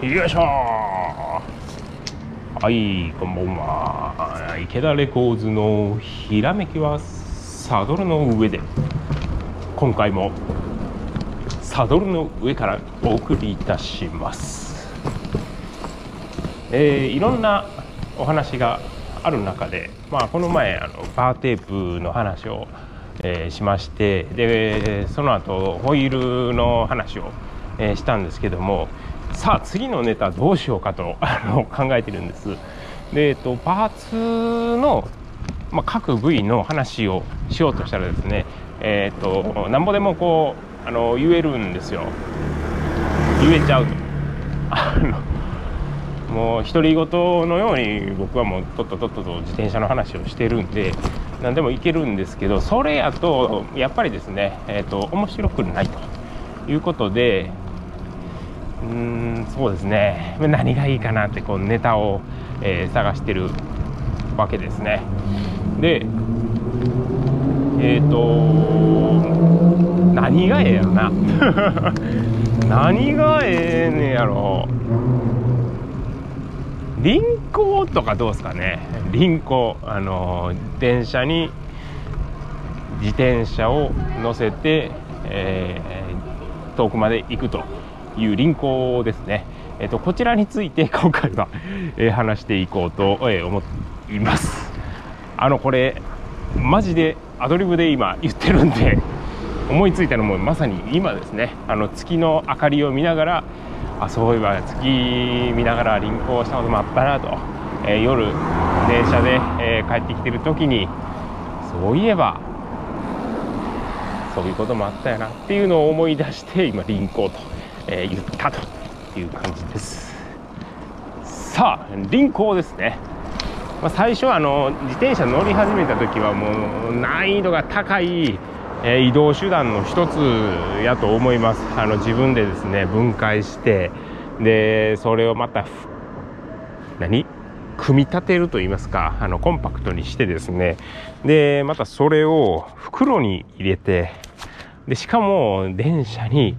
よいしょはいこんばんは。池田レコーズのひらめきはサドルの上で。今回もサドルの上からお送りいたします。えー、いろんなお話がある中で、まあ、この前あのバーテープの話を、えー、しましてでその後ホイールの話を、えー、したんですけどもさあ次のネタどうしようかと あの考えてるんです。で、えっと、パーツの、まあ、各部位の話をしようとしたらですね、えっと、なんぼでもこうあの言えるんですよ言えちゃうと。あのもう独り言のように僕はもうとっととっとと自転車の話をしてるんで何でもいけるんですけどそれやとやっぱりですね、えーと、面白くないということでうんそうですね。何がいいかなってこうネタを、えー、探してるわけですね。でえっ、ー、と何がええやろな。何がええねやろ。輪行とかどうですかね。輪行あの電車に自転車を乗せて、えー、遠くまで行くと。いう輪行ですね、えーと、こちらについて 今回は、えー、話していこうと、えー、思います。あのこれマジでアドリブで今言ってるんで思いついたのもまさに今ですね。あの月の明かりを見ながらあそういえば月見ながら輪行したこともあったなと、えー、夜電車で、え、帰ってきてる時にそういえばそういうこともあったよなっていうのを思い出して今輪行と、えー、言ったという感じです。さあ輪行ですね、まあ、最初はあの自転車乗り始めた時はもう難易度が高いえ移動手段の一つやと思います。あの自分でですね分解してでそれをまた何？組み立てると言いますかあのコンパクトにしてですね。でまたそれを袋に入れてでしかも電車に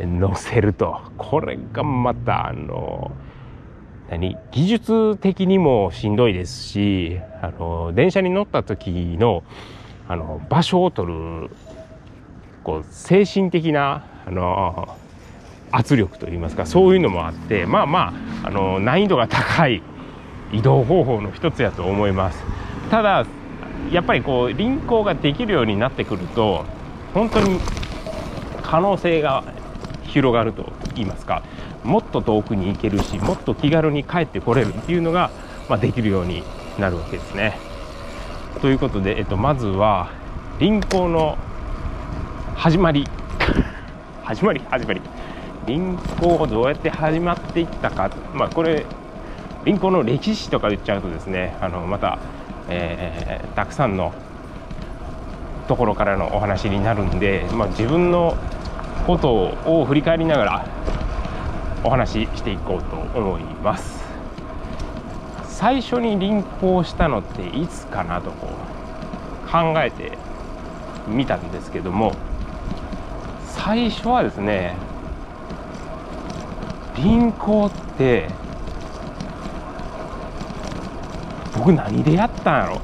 乗せると。これがまたあの何？技術的にもしんどいですしあの電車に乗った時のあの場所を取るこう精神的なあの圧力といいますかそういうのもあってまあまああの難易度が高い移動方法の一つやと思います。ただやっぱりこう輪行ができるようになってくると本当に可能性が広がると言いますか。もっと遠くに行けるしもっと気軽に帰ってこれるっていうのが、まあ、できるようになるわけですね。ということで、えっと、まずは輪行の 始まり。始まり始まり。輪行をどうやって始まっていったか。まあこれ輪行の歴史とか言っちゃうとですねあのまた、えー、たくさんのところからのお話になるんで、まあ、自分のことを振り返りながらお話ししていこうと思います。最初に輪行したのっていつかなとこう考えてみたんですけども最初はですね輪行って僕何でやったんやろ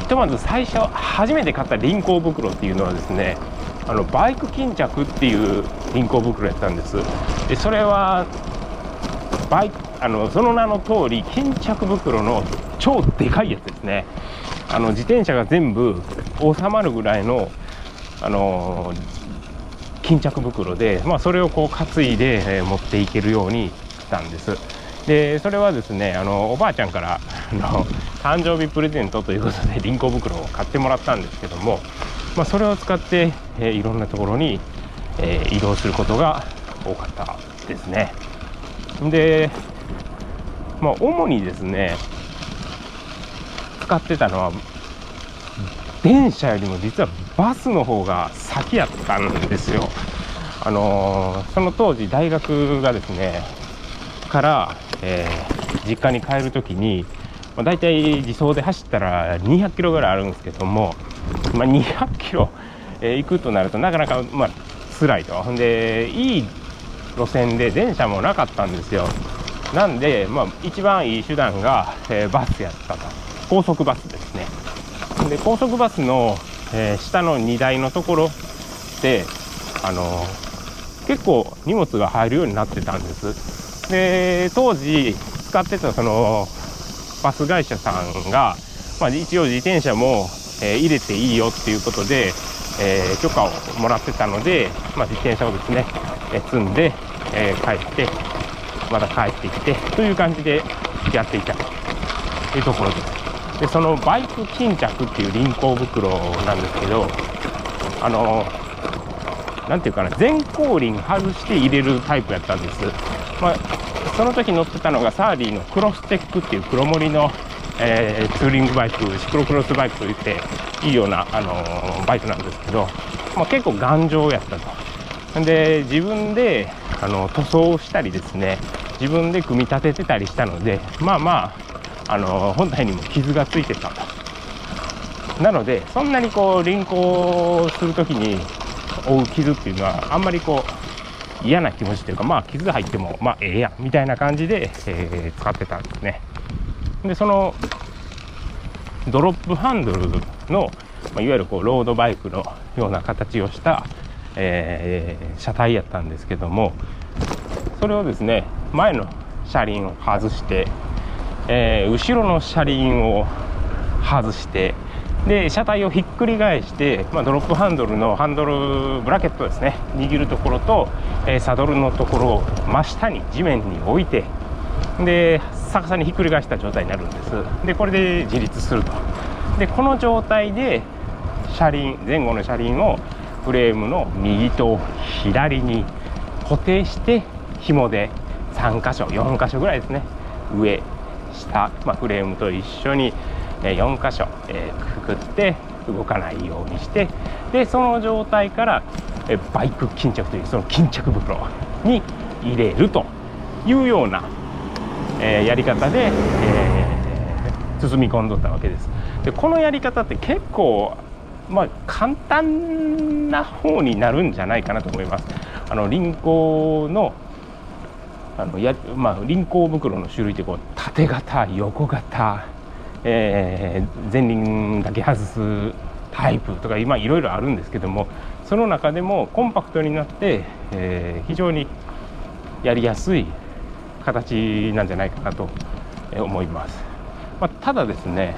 ひとまず最初初めて買った輪行袋っていうのはですねあのバイク巾着っていう輪行袋やったんです。でそれはバイあのその名の通り巾着袋の超でかいやつですね。あの自転車が全部収まるぐらいのあの巾着袋で、まあ、それをこう担いで、え持っていけるようにしたんです。でそれはですねあのおばあちゃんからあの誕生日プレゼントということで輪行袋を買ってもらったんですけども、まあ、それを使って、えいろんなところに、え移動することが多かったですねでまあ、主にですね使ってたのは電車よりも実はバスの方が先やったんですよ。あのー、その当時大学がですねから、えー、実家に帰る時に、まあ、大体自走で走ったら200キロぐらいあるんですけども、まあ、200キロ、えー、行くとなるとなかなか、まあ辛いと。でいい路線で電車もなかったんですよ。なんで、まあ、一番いい手段が、えー、バスやったと。高速バスですね。で高速バスの、えー、下の荷台のところであのー、結構荷物が入るようになってたんです。で当時使ってたそのバス会社さんが、まあ、一応自転車も、え、入れていいよっていうことで、え、許可をもらってたので、まあ、自転車をですね、え積んで、え帰ってまた帰ってきてという感じでやっていたというところです。でそのバイク巾着っていう輪行袋なんですけどあの何ていうかな全後輪外して入れるタイプやったんです、まあ、その時乗ってたのがサーディのクロステックっていう黒森の、えー、ツーリングバイクシクロクロスバイクといっていいような、あのー、バイクなんですけど、まあ、結構頑丈やったと。で自分であの塗装したりですね自分で組み立ててたりしたのでまあまあ、あの本体にも傷がついてたと。なのでそんなにこう輪行する時に負う傷っていうのはあんまりこう嫌な気持ちというかまあ傷が入ってもまあええやみたいな感じで、えー、使ってたんですね。でそのドロップハンドルの、まあ、いわゆるこうロードバイクのような形をした、えー、車体やったんですけどもそれをですね前の車輪を外して、えー、後ろの車輪を外してで車体をひっくり返して、まあ、ドロップハンドルのハンドルブラケットですね握るところと、えー、サドルのところを真下に地面に置いてで逆さにひっくり返した状態になるんです。でこれで自立すると。でこの状態で車輪前後の車輪をフレームの右と左に固定して紐で3箇所4箇所ぐらいですね。上下、まあ、フレームと一緒に4箇所、えー、くくって動かないようにして。でその状態からバイク巾着というその巾着袋に入れるというような、えー、やり方で、えー、包み込んどったわけです。でこのやり方って結構まあ、簡単な方になるんじゃないかなと思います。あの輪行のあのや、まあ、輪行袋の種類ってこう縦型横型えー、前輪だけ外すタイプとか今いろいろあるんですけどもその中でもコンパクトになって、えー、非常にやりやすい形なんじゃないかなと思います、まあ、ただですね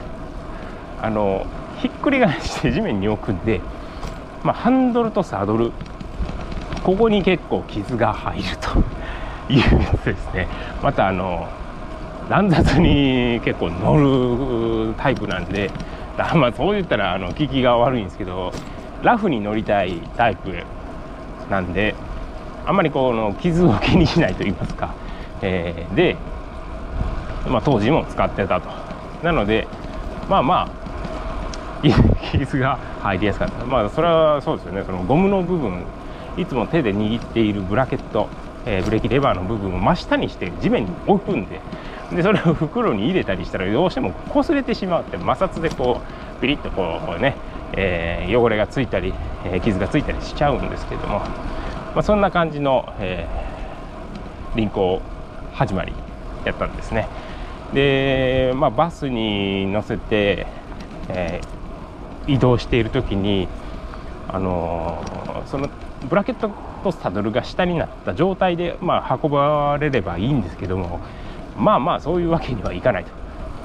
あのひっくり返して地面に置くんで、まあ、ハンドルとサドルここに結構傷が入ると いうやつですね。またあの乱雑に結構乗るタイプなんで まあそう言ったらあの効きが悪いんですけどラフに乗りたいタイプなんであんまりこの傷を気にしないと言いますか、えー、で、まあ、当時も使ってたと。なのでまあまあ 傷が入りやすかった。まあそれはそうですよね。そのゴムの部分いつも手で握っているブラケット、えー、ブレーキレバーの部分を真下にして地面に置くんででそれを袋に入れたりしたらどうしても擦れてしまって摩擦でこうピリッとこうね、えー、汚れがついたり、えー、傷がついたりしちゃうんですけども、まあ、そんな感じの、えー、輪行始まりやったんですね。で、まあ、バスに乗せて、えー、移動している時にあのー、そのブラケットとサドルが下になった状態で、まあ、運ばれればいいんですけどもまあまあそういうわけにはいかないと。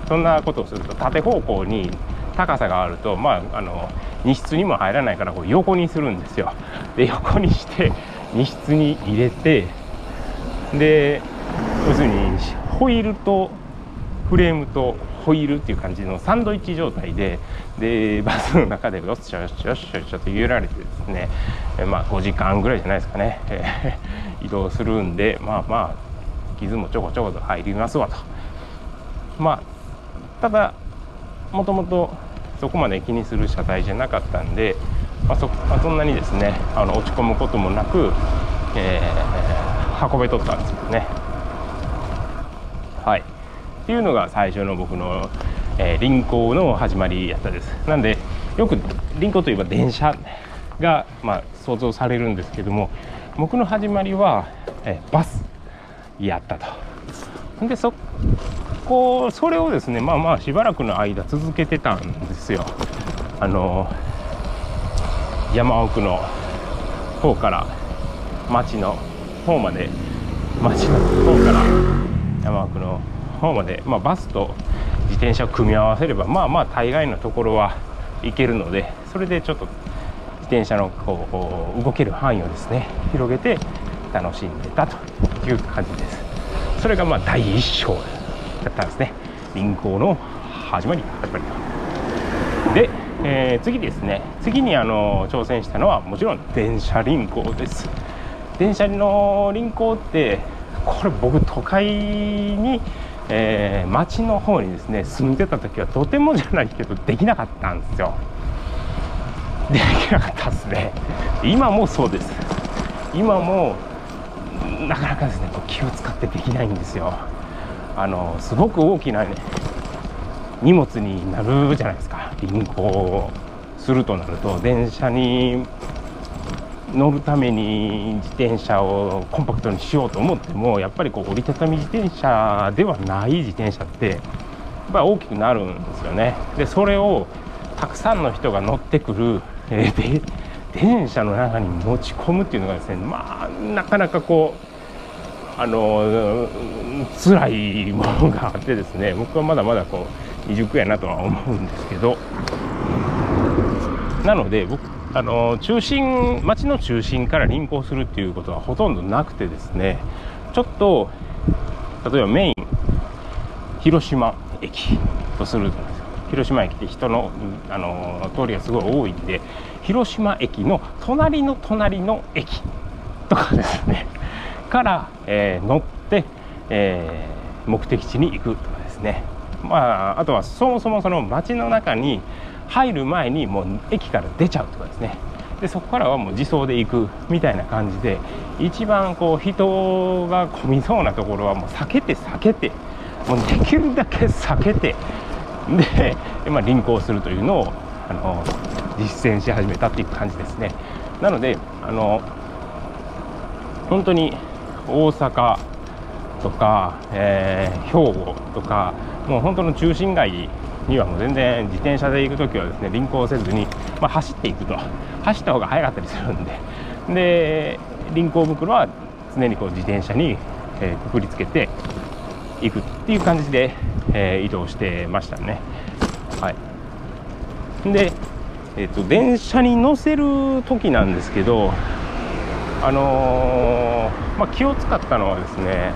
そんなことをすると縦方向に高さがあるとまああの荷室にも入らないからこう横にするんですよ。で横にして荷室に入れてで要するにホイールとフレームとホイールっていう感じのサンドイッチ状態ででバスの中でよっしゃよっしゃよっしゃよっしゃと揺られてですねえまあ5時間ぐらいじゃないですかね、移動するんでまあまあ傷もちょこちょこと入りますわと。まあただもともとそこまで気にする車体じゃなかったんで、まあ、そまあ、そんなにですねあの落ち込むこともなく、えー、運べとったんですよね。はい。っていうのが最初の僕の、えー、輪行の始まりやったです。なんでよく輪行といえば電車が、まあ、想像されるんですけども僕の始まりは、えバスやったと。でそこそれをですねまあまあしばらくの間続けてたんですよ。あの山奥の方から町の方まで町の方から山奥の方まで、まあ、バスと自転車を組み合わせればまあまあ大概のところは行けるのでそれでちょっと自転車のこう動ける範囲をですね広げて楽しんでたという感じです。それがまあ第1章だったんですね。輪行の始まり始まりで、えー、次ですね。次にあの挑戦したのはもちろん電車輪行です。電車の輪行ってこれ僕都会に、えー、町の方にですね住んでた時はとてもじゃないけどできなかったんですよ。できなかったですね。今もそうです。今もなかなかですねこう気を使ってできないんですよ。あのすごく大きな、ね、荷物になるじゃないですか。輪行するとなると電車に乗るために自転車をコンパクトにしようと思ってもやっぱりこう折りたたみ自転車ではない自転車ってやっぱ大きくなるんですよね。でそれをたくさんの人が乗ってくる、えー、電車の中に持ち込むっていうのがですねまあなかなかこうあの辛いものがあってですね僕はまだまだこう未熟やなとは思うんですけど。なので僕あの中心町の中心から輪行するっていうことはほとんどなくてですねちょっと例えばメイン広島駅とすると広島駅って人のあの通りがすごい多いんで広島駅の隣の隣の駅とかですねから、えー、乗って、えー、目的地に行くとかですね。まああとはそもそもその街の中に入る前にもう駅から出ちゃうとかですね。でそこからはもう自走で行くみたいな感じで一番こう人が混みそうなところはもう避けて避けてもうできるだけ避けてで、まあ、輪行するというのをあの実践し始めたっていう感じですね。なのであの本当に大阪とか、えー、兵庫とかもう本当の中心街にはもう全然自転車で行く時はですね輪行せずに、まあ、走っていくと走った方が速かったりするんでで輪行袋は常にこう自転車に、えー、くくりつけていくっていう感じで、えー、移動してましたね。はい、で、えーと、電車に乗せる時なんですけど、あのー、まあ、気を使ったのはですね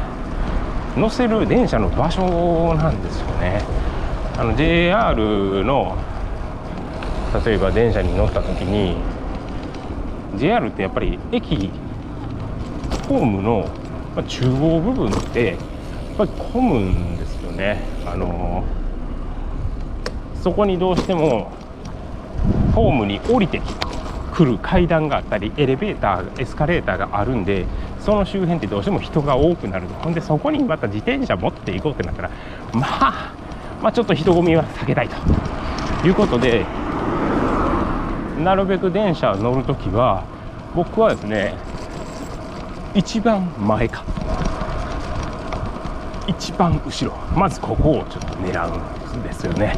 乗せる電車の場所なんですよね。あの JR の例えば電車に乗った時に JR ってやっぱり駅ホームの中央部分ってやっぱり混むんですよね。あのそこにどうしてもホームに降りてくる階段があったりエレベーターエスカレーターがあるんでその周辺ってどうしても人が多くなるほんでそこにまた自転車持っていこうってなったらまあまあ、ちょっと人混みは避けたいということでなるべく電車乗るときは僕はですね一番前か一番後ろまずここをちょっと狙うんですよね。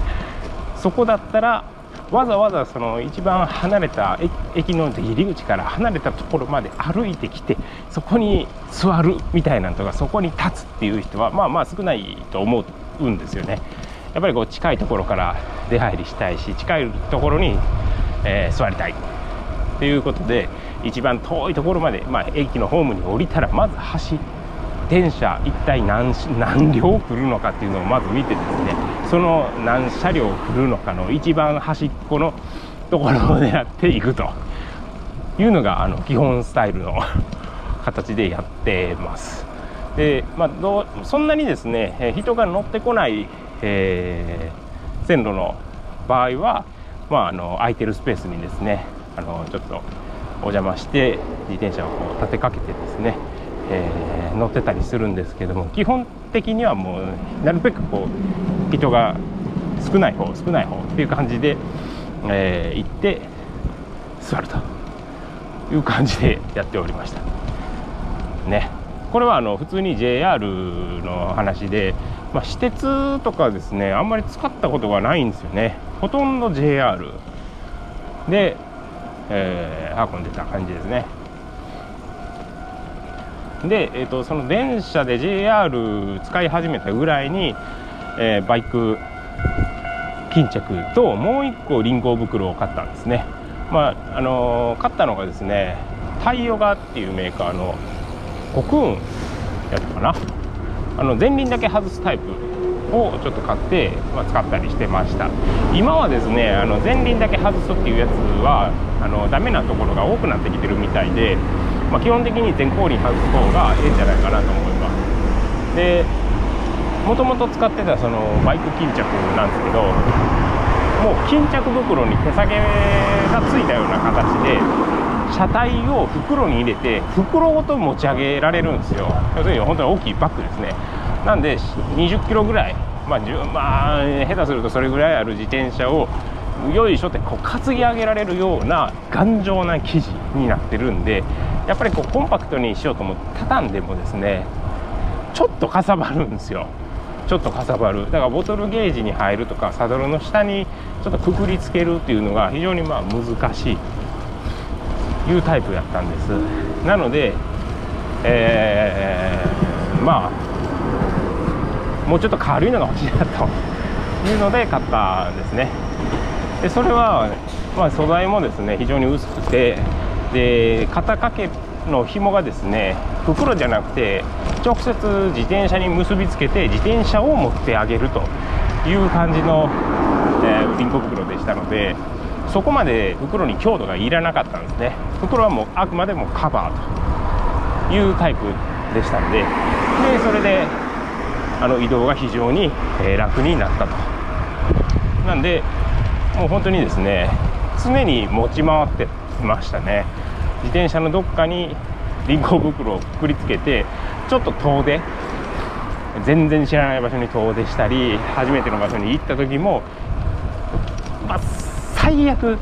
そこだったらわざわざその一番離れた駅の入り口から離れたところまで歩いてきてそこに座るみたいなのとかそこに立つっていう人はまあまあ少ないと思うんですよね。やっぱりこう近いところから出入りしたいし近いところに、えー、座りたいということで一番遠いところまで、まあ、駅のホームに降りたらまず走電車一体何何両来るのかっていうのをまず見てですねその何車両来るのかの一番端っこのところを狙っていくというのがあの基本スタイルの 形でやってます。でまあ、どうそんなにですね人が乗ってこないえー、線路の場合は、まあ、あの空いてるスペースにですねあのちょっとお邪魔して自転車をこう立てかけてですね、えー、乗ってたりするんですけども基本的にはもうなるべくこう人が少ない方少ない方っていう感じで、えー、行って座るという感じでやっておりました。ね。これはあの普通に JR の話で、まあ、私鉄とかですねあんまり使ったことがないんですよね。ほとんど JR で、えー、運んでた感じですね。で、えーと、その電車で JR 使い始めたぐらいに、えー、バイク巾着ともう1個輪行袋を買ったんですね。まああのー、買ったのがですねタイヨガっていうメーカーのコクーンやったかな。あの前輪だけ外すタイプをちょっと買って、まあ、使ったりしてました。今はですねあの前輪だけ外すっていうやつはあのダメなところが多くなってきてるみたいで、まあ、基本的に全後輪外す方がええんじゃないかなと思います。でもともと使ってたそのバイク巾着なんですけどもう巾着袋に手提げがついたような形で車体を袋に入れて袋ごと持ち上げられるんですよ。要するに本当に大きいバッグですね。なんで20キロぐらい。まあ、まあ、下手するとそれぐらいある自転車をよいしょってこう担ぎ上げられるような頑丈な生地になってるんでやっぱりこうコンパクトにしようと思って畳んでもですねちょっとかさばるんですよ。ちょっとかさばる。だからボトルゲージに入るとかサドルの下にちょっとくくりつけるっていうのが非常にまあ難しい。いうタイプやったんです。なので、えー、まあもうちょっと軽いのが欲しいなと。いうので買ったんですね。でそれは、まあ、素材もですね非常に薄くてで肩掛けの紐がですね袋じゃなくて直接自転車に結びつけて自転車を持ってあげるという感じの、えー、リンコ袋でしたのでそこまで袋に強度がいらなかったんですね。袋はもうあくまでもカバーというタイプでしたんで。でそれであの移動が非常に、え楽になったと。なんでもう本当にですね常に持ち回ってましたね。自転車のどっかに輪行袋をくくりつけてちょっと遠出。全然知らない場所に遠出したり初めての場所に行った時も、まあ、最悪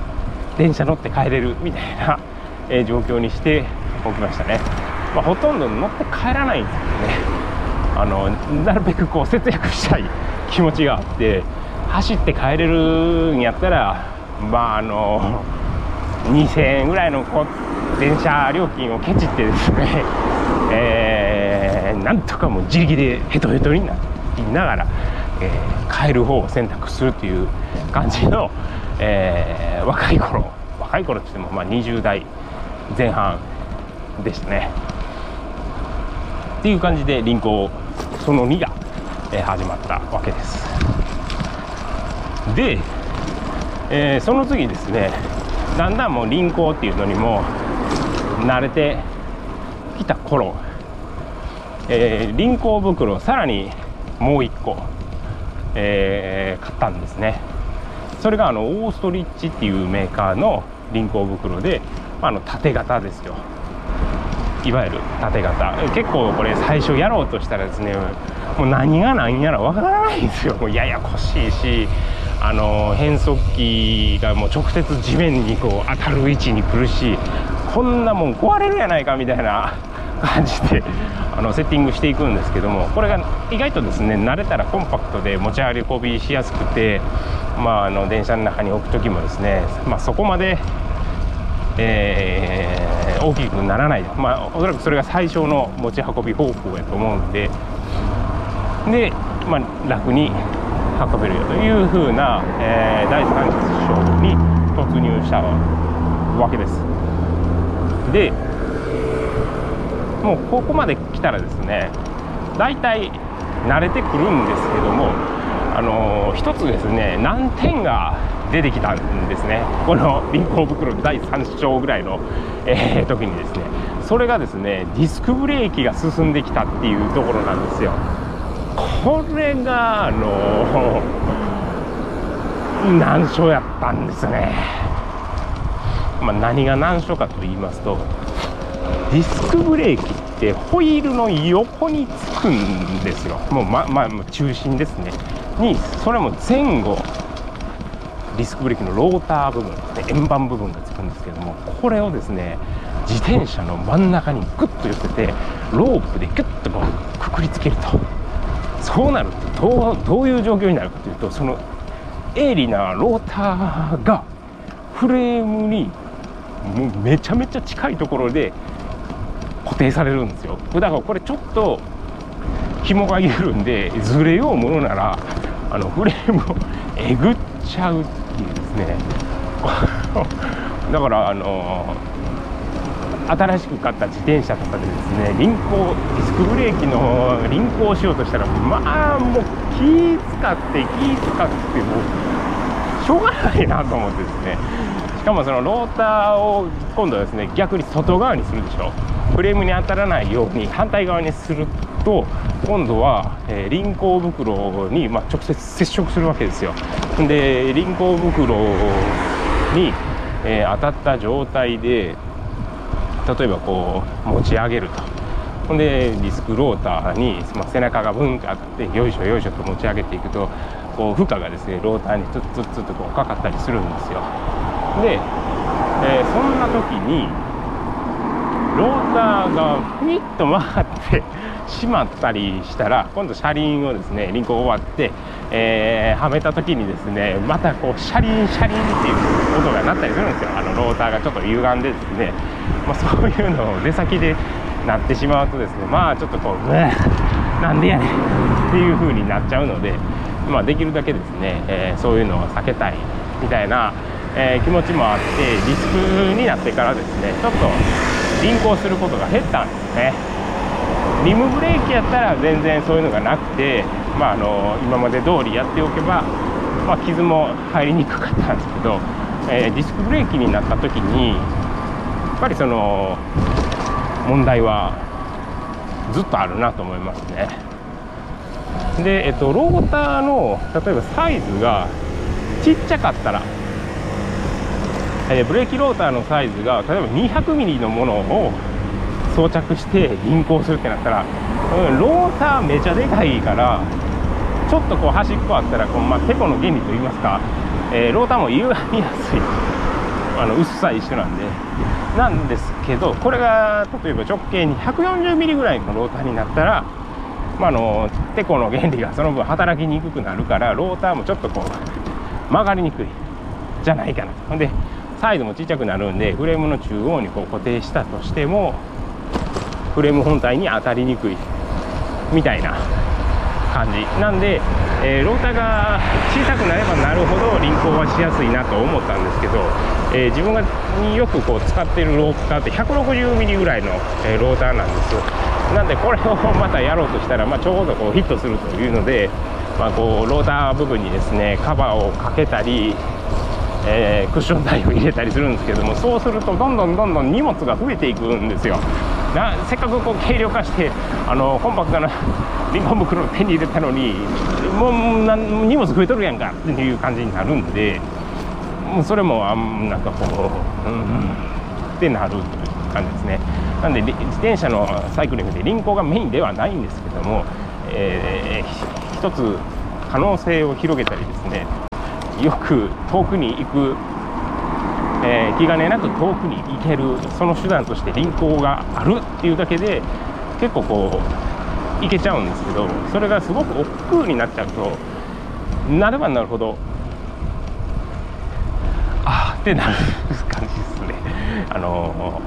電車乗って帰れるみたいな、え状況にしておきましたね、まあ、ほとんど乗って帰らないんですけどね。あのなるべくこう節約したい気持ちがあって走って帰れるんやったらまああの2000円ぐらいのこう電車料金をケチってですね、えー、なんとかもう自力でヘトヘトになりながら、えー、帰る方を選択するっていう感じの、えー、若い頃若い頃って言ってもまあ20代前半でしたね。っていう感じで輪行その2が、え、始まったわけです。で、えー、その次ですねだんだんもう輪行っていうのにも慣れてきた頃、えー、輪行袋さらにもう1個、えー、買ったんですね。それがあのオーストリッチっていうメーカーの輪行袋で、まあ、の縦型ですよ。いわゆる縦型。結構これ最初やろうとしたらですねもう何が何やらわからないんですよ。もうややこしいしあの変速機がもう直接地面にこう当たる位置に来るしこんなもん壊れるやないかみたいな感じで あのセッティングしていくんですけどもこれが意外とですね慣れたらコンパクトで持ち運びしやすくて、まあ、あの電車の中に置く時もですね、まあ、そこまで、えー、大きくならない、まあ、おそらくそれが最小の持ち運び方法やと思うんでで、まあ、楽に運べるよというふうな、えー、第三章に突入したわけです。でもうここまで来たらですね大体慣れてくるんですけどもあのー、一つですね難点が出てきたんですね。この輪行袋第3章ぐらいの、えー、時にですねそれがですねディスクブレーキが進んできたっていうところなんですよ。これがあの、難所やったんですね、まあ、何が難所かと言いますとディスクブレーキってホイールの横につくんですよ。もうま、まあ、中心ですね。にそれも前後ディスクブレーキのローター部分で円盤部分がつくんですけどもこれをですね自転車の真ん中にグッと寄せてロープでギュッとこうくくりつけると。そうなるとどうどういう状況になるかというとその鋭利なローターがフレームにもうめちゃめちゃ近いところで固定されるんですよ。だからこれちょっと紐が緩んでずれようものならあのフレームを えぐっちゃうっていうですね。だからあの新しく買った自転車とかでですね輪行ディスクブレーキの輪行をしようとしたらまあもう気使って気使ってもうしょうがないなと思ってですね。しかもそのローターを今度はですね逆に外側にするでしょ。フレームに当たらないように反対側にすると今度は、えー、輪行袋に、まあ、直接接触するわけですよ。で輪行袋に、え、当たった状態で例えばこう持ち上げると。ほんでディスクローターに、まあ、背中がブンって当たってよいしょよいしょと持ち上げていくとこう負荷がですねローターにツッツッツッとこうかかったりするんですよ。で、えー、そんな時にローターがふいっと回ってしまったりしたら 今度車輪をですね輪行終わって、えー、はめた時にですねまたこう車輪車輪っていう音が鳴ったりするんですよ。あのローターがちょっと歪んでですね、まあ、そういうのを出先でなってしまうとですねまあちょっとこう「うなんでやねん」っていう風になっちゃうので、まあ、できるだけですね、えー、そういうのを避けたいみたいな、えー、気持ちもあってリスクになってからですねちょっと輪行することが減ったんですね。リムブレーキやったら全然そういうのがなくて、まあ、あの今まで通りやっておけば、まあ、傷も入りにくかったんですけど、えー、ディスクブレーキになった時にやっぱりその問題はずっとあるなと思いますね。で、えっと、ローターの例えばサイズがちっちゃかったら、えー、ブレーキローターのサイズが例えば 200mm のものを装着して輪行するってなったら、うん、ローターめちゃでかいからちょっとこう端っこあったらこう、まあ、テコの原理といいますか、えー、ローターも歪みやすい。あの薄さ一緒なんで。なんですけどこれが例えば直径に 140mm ぐらいのローターになったら、まあ、のテコの原理がその分働きにくくなるからローターもちょっとこう曲がりにくい。じゃないかなと。ほんでサイズもちっちゃくなるんでフレームの中央にこう固定したとしてもフレーム本体に当たりにくいみたいな感じなんで、えー、ローターが小さくなればなるほど輪行はしやすいなと思ったんですけど、えー、自分がよくこう使ってるローターって 160mm ぐらいの、え、ローターなんですよ。なんでこれをまたやろうとしたら、まあ、ちょうどこうヒットするというので、まあ、こうローター部分にですねカバーをかけたりえー、クッション台を入れたりするんですけどもそうするとどんどんどんどん荷物が増えていくんですよ。なせっかくこう軽量化してあのコンパクトなリンゴ袋を手に入れたのにもうな荷物増えとるやんかっていう感じになるんでもうそれもあんなんかこう、うん、ってなる感じですね。なんで自転車のサイクリングで輪行がメインではないんですけども、えー、一つ可能性を広げたりですね。よく遠くに行くえー、気兼ねなく遠くに行けるその手段として輪行があるっていうだけで結構こう行けちゃうんですけどそれがすごく億劫になっちゃうとなればなるほどああってなる。あの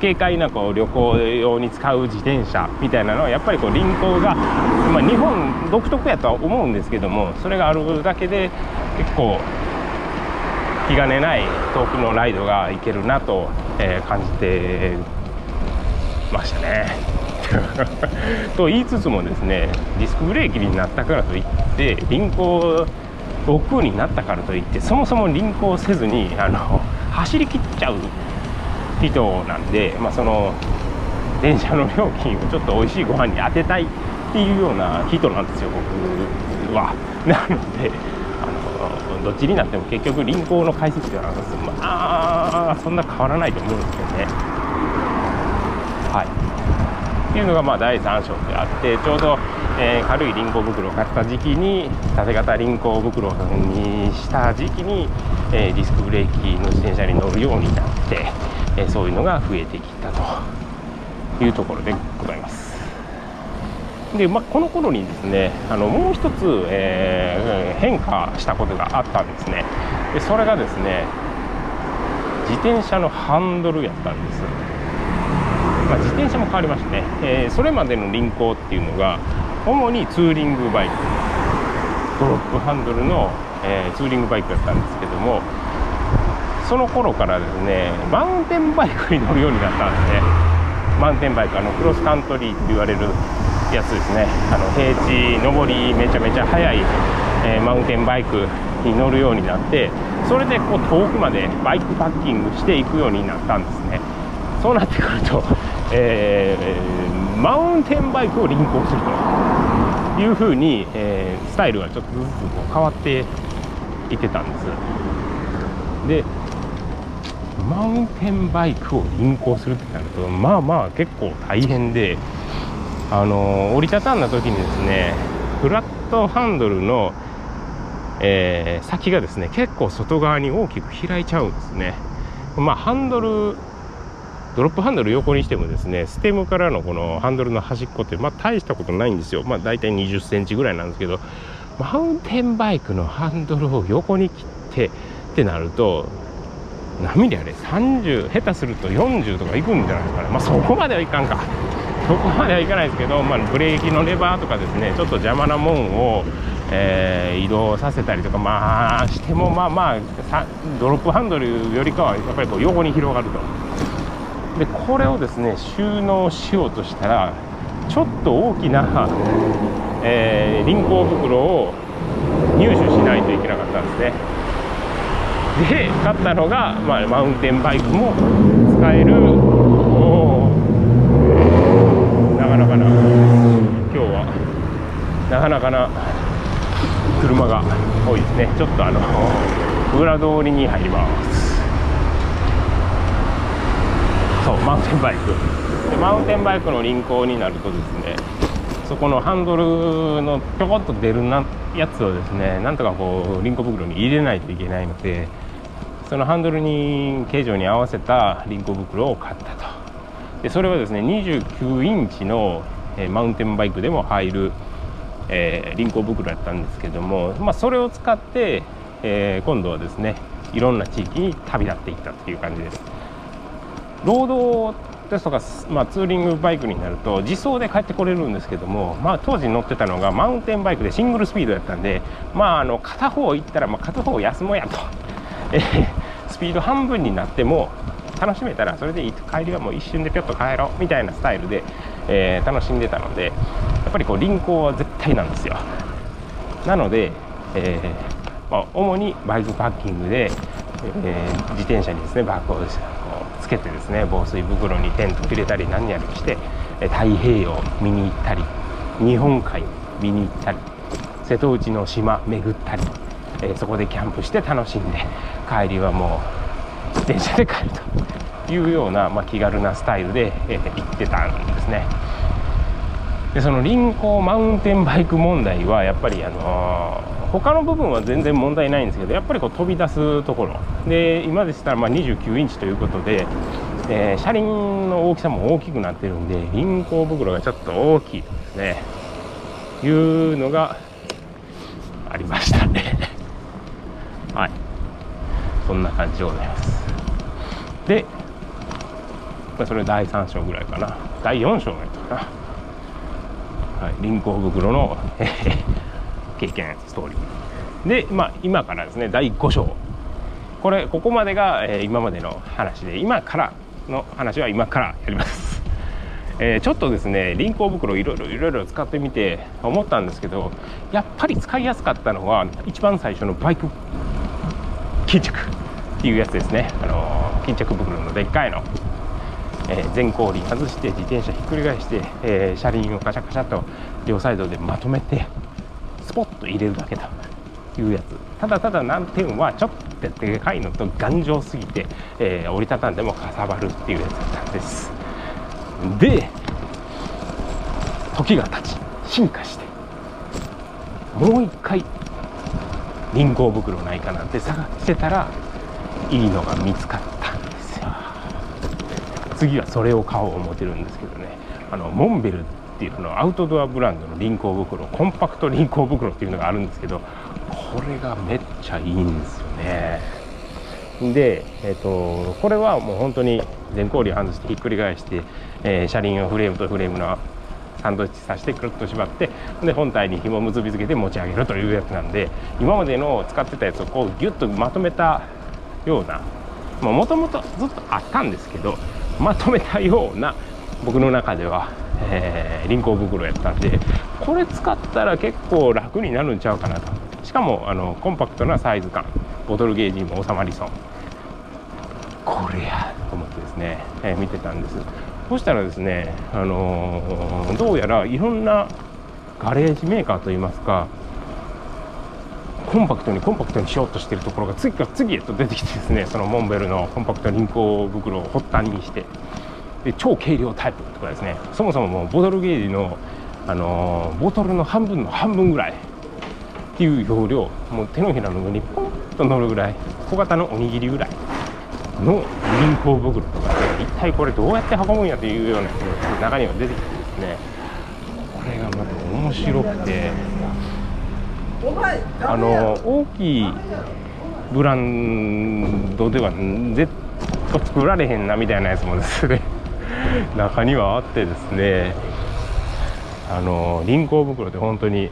軽快なこう旅行用に使う自転車みたいなのはやっぱりこう輪行が、まあ、日本独特やとは思うんですけどもそれがあるだけで結構気兼ねない遠くのライドがいけるなと、えー、感じてましたね。と言いつつもですねディスクブレーキになったからといって輪行億劫になったからといってそもそも輪行せずにあの走りきっちゃう人なんで、まあ、その電車の料金をちょっと美味しいご飯に当てたいっていうような人なんですよ僕は。なのであのどっちになっても結局輪行の解析ではまあそんな変わらないと思うんですけどねはいっていうのがまあ第3章であってちょうど、えー、軽い輪行袋を買った時期に縦型輪行袋にした時期に、えー、ディスクブレーキの自転車に乗るようになって、え、そういうのが増えてきたというところでございます。で、まあ、この頃にですねあのもう一つ、えー、変化したことがあったんですね。でそれがですね自転車のハンドルやったんです、まあ、自転車も変わりましてね、えー、それまでの輪行っていうのが主にツーリングバイクドロップハンドルの、えー、ツーリングバイクだったんですけどもその頃からですねマウンテンバイクに乗るようになったんですね。マウンテンバイクあのクロスカントリーって言われるやつですね。あの平地上りめちゃめちゃ速い、えー、マウンテンバイクに乗るようになってそれでこう遠くまでバイクパッキングしていくようになったんですね。そうなってくると、えー、マウンテンバイクを輪行するというふうに、えー、スタイルがちょっとずつこう変わっていってたんです。でマウンテンバイクを輪行するってなるとまあまあ結構大変であの折りたたんだ時にですねフラットハンドルの、えー、先がですね結構外側に大きく開いちゃうんですね。まあハンドルドロップハンドル横にしてもですねステムからのこのハンドルの端っこってまあ大したことないんですよ。まあ大体20センチぐらいなんですけどマウンテンバイクのハンドルを横に切ってってなると何ミリあれ30下手すると40とかいくんじゃないかなまあそこまではいかんか。そこまではいかないですけど、まあ、ブレーキのレバーとかですねちょっと邪魔なもんを、えー、移動させたりとかまあしてもまあまあドロップハンドルよりかはやっぱりこう横に広がると。でこれをですね収納しようとしたらちょっと大きな、えー、輪行袋を入手しないといけなかったんですね。で買ったのが、まあ、マウンテンバイクも使える。なかなかな。今日はなかなかな。車が多いですね。ちょっとあの裏通りに入ります。そうマウンテンバイク。でマウンテンバイクの輪行になるとですねそこのハンドルのぴょこっと出るなやつをですねなんとかこう輪行袋に入れないといけないのでそのハンドルに形状に合わせた輪行袋を買ったと。でそれはですね29インチの、えー、マウンテンバイクでも入る、えー、輪行袋だったんですけども、まあ、それを使って、えー、今度はですねいろんな地域に旅立っていったっていう感じです。労働ですとか、まあ、ツーリングバイクになると自走で帰ってこれるんですけども、まあ、当時乗ってたのがマウンテンバイクでシングルスピードだったんで、まあ、あの片方行ったらまあ片方休もうやと、えー、スピード半分になっても楽しめたらそれで帰りはもう一瞬でぴょっと帰ろうみたいなスタイルで、えー、楽しんでたのでやっぱりこう輪行は絶対なんですよ。なので、えー、まあ、主にバイクパッキングで、えー、自転車にですねバッグをつけてですね防水袋にテント入れたり何やりして太平洋見に行ったり日本海見に行ったり瀬戸内の島巡ったり、え、そこでキャンプして楽しんで帰りはもう自転車で帰るというような、まあ、気軽なスタイルで、え、行ってたんですね。でその輪行マウンテンバイク問題はやっぱりあのー、他の部分は全然問題ないんですけどやっぱりこう飛び出すところ。で今でしたらま29インチということで、えー、車輪の大きさも大きくなってるんで輪行袋がちょっと大きいですね。いうのがありましたね。はい。そんな感じでございます。で、それ第3章ぐらいかな。第4章やったかな、はい、輪行袋の経験ストーリー。で、まあ、今からですね第5章。これここまでが、えー、今までの話で今からの話は今からやります。えー、ちょっとですね輪行袋いろいろいろいろ使ってみて思ったんですけどやっぱり使いやすかったのは一番最初のバイク巾着っていうやつですね、あの巾着袋のでっかいの、えー、前後輪外して自転車ひっくり返して、えー、車輪をカシャカシャと両サイドでまとめてスポッと入れるだけというやつ。ただただ難点はちょっとでかいのと頑丈すぎて、えー、折りたたんでもかさばるっていうやつだったんです。で時が経ち進化してもう一回輪行袋ないかなって探してたらいいのが見つかったんですよ。次はそれを買おう思ってるんですけどね。あのモンベルっていうのアウトドアブランドの輪行袋コンパクト輪行袋っていうのがあるんですけどこれがめっちゃいいんですよね。で、えーと、これはもう本当に全行輪外してひっくり返して、えー、車輪をフレームとフレームのサンドイッチさせてくるっと縛ってで本体に紐を結びつけて持ち上げるというやつなんで今までの使ってたやつをこうギュッとまとめたようなもともとずっとあったんですけどまとめたような僕の中では、えー、輪行袋やったんでこれ使ったら結構楽になるんちゃうかなと。しかもあのコンパクトなサイズ感ボトルゲージにも収まりそう。これやと思ってですね、えー、見てたんです。そしたらですね、あのー、どうやらいろんなガレージメーカーといいますかコンパクトにコンパクトにしようとしてるところが次から次へと出てきてですねそのモンベルのコンパクト輪行袋を発端にして超軽量タイプとかですね。そもそももうボトルゲージの、あのー、ボトルの半分の半分ぐらいっていう容量もう手のひらの上にポンと乗るぐらい小型のおにぎりぐらいの輪行袋とかで一体これどうやって運ぶんやというような中には出てきてですね。これがまた面白くてあの大きいブランドでは絶対作られへんなみたいなやつもですね。中にはあってですねあの輪行袋って本当に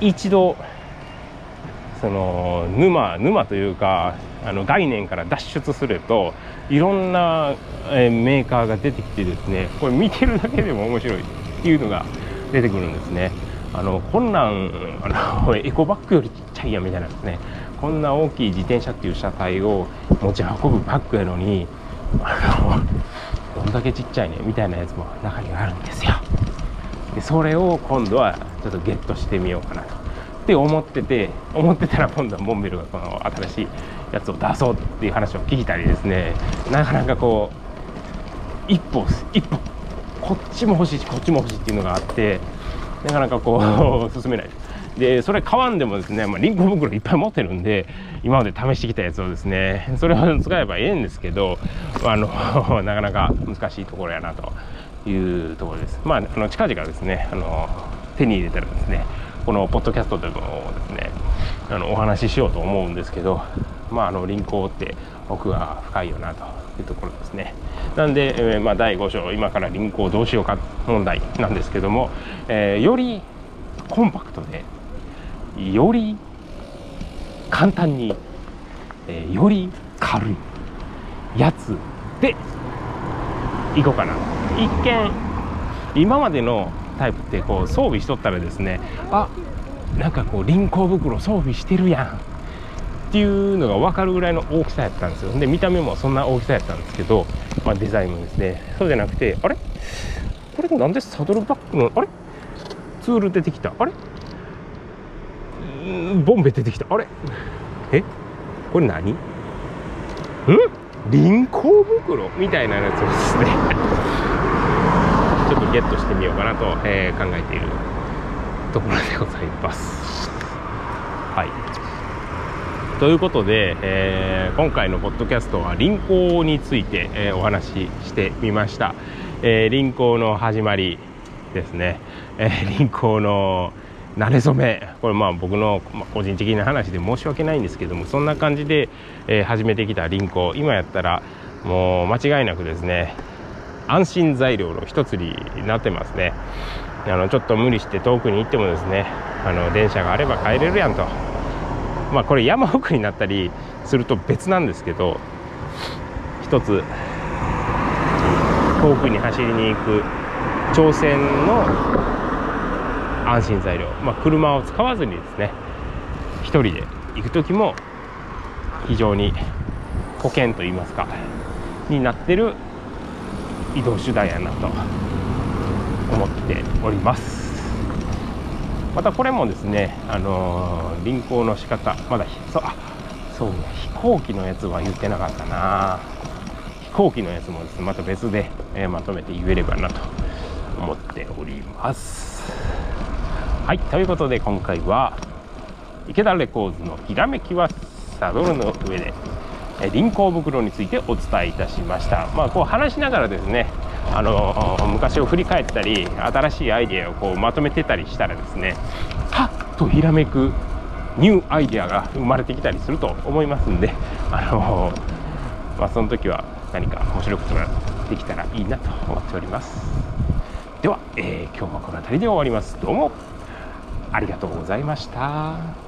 一度その沼沼というかあの概念から脱出するといろんな、えメーカーが出てきてですねこれ見てるだけでも面白いっていうのが出てくるんですね。あのこんなんあの エコバッグよりちっちゃいやみたいなですねこんな大きい自転車っていう車体を持ち運ぶバッグやのにあのどんだけちっちゃいねみたいなやつも中にはあるんですよ。でそれを今度はちょっとゲットしてみようかなと。って思ってて思ってたら今度はモンベルがこの新しいやつを出そうっていう話を聞いたりですね。なかなかこう一歩一歩こっちも欲しいしこっちも欲しいっていうのがあってなかなかこう 進めないです。でそれ買わんでもですね、まあ、リンゴ袋いっぱい持ってるんで今まで試してきたやつをですねそれを使えばええんですけどあの なかなか難しいところやなというところです。まああの近々ですねあの手に入れたらですねこのポッドキャストでもですねあのお話ししようと思うんですけどまああの輪行って奥が深いよなというところですね。なんで、えー、まあ、第5章今から輪行どうしようか問題なんですけども、えー、よりコンパクトでより簡単に、え、より軽いやつでいこうかな。一見今までのタイプってこう装備しとったらですねあなんかこう輪行袋装備してるやん。っていうのが分かるぐらいの大きさやったんですよ。で見た目もそんな大きさやったんですけど、まあ、デザインもですね。そうじゃなくてあれ？これなんでサドルバッグのあれ？ツール出てきた。あれ？ボンベ出てきた。あれ？え？これ何？ん？輪行袋みたいなやつですね。ちょっとゲットしてみようかなと、えー、考えているところでございます。はい。ということで、えー、今回のポッドキャストは輪行について、えー、お話ししてみました、え輪行の始まりですね、え輪行の慣れ初め。これまあ僕の個人的な話で申し訳ないんですけどもそんな感じで、え、始めてきた輪行今やったらもう間違いなくですね安心材料の一つになってますね。あのちょっと無理して遠くに行ってもですねあの電車があれば帰れるやんと。まあこれ山奥になったりすると別なんですけど一つ遠くに走りに行く挑戦の安心材料、まあ、車を使わずにですね1人で行く時も非常に保険といいますかになってる移動手段やなと思っております。またこれもですねあのー、輪行の仕方まだそあそう飛行機のやつは言ってなかったな。飛行機のやつもですねまた別で、えー、まとめて言えればなと思っております。はいということで今回は池田レコーズのひらめきはサドルの上で輪行袋についてお伝えいたしました。まあこう話しながらですねあの昔を振り返ったり新しいアイデアをこうまとめてたりしたらですねはっとひらめくニューアイデアが生まれてきたりすると思いますんであのまあ、その時は何か面白いことができたらいいなと思っております。では、えー、今日はこの辺りで終わります。どうも。ありがとうございました。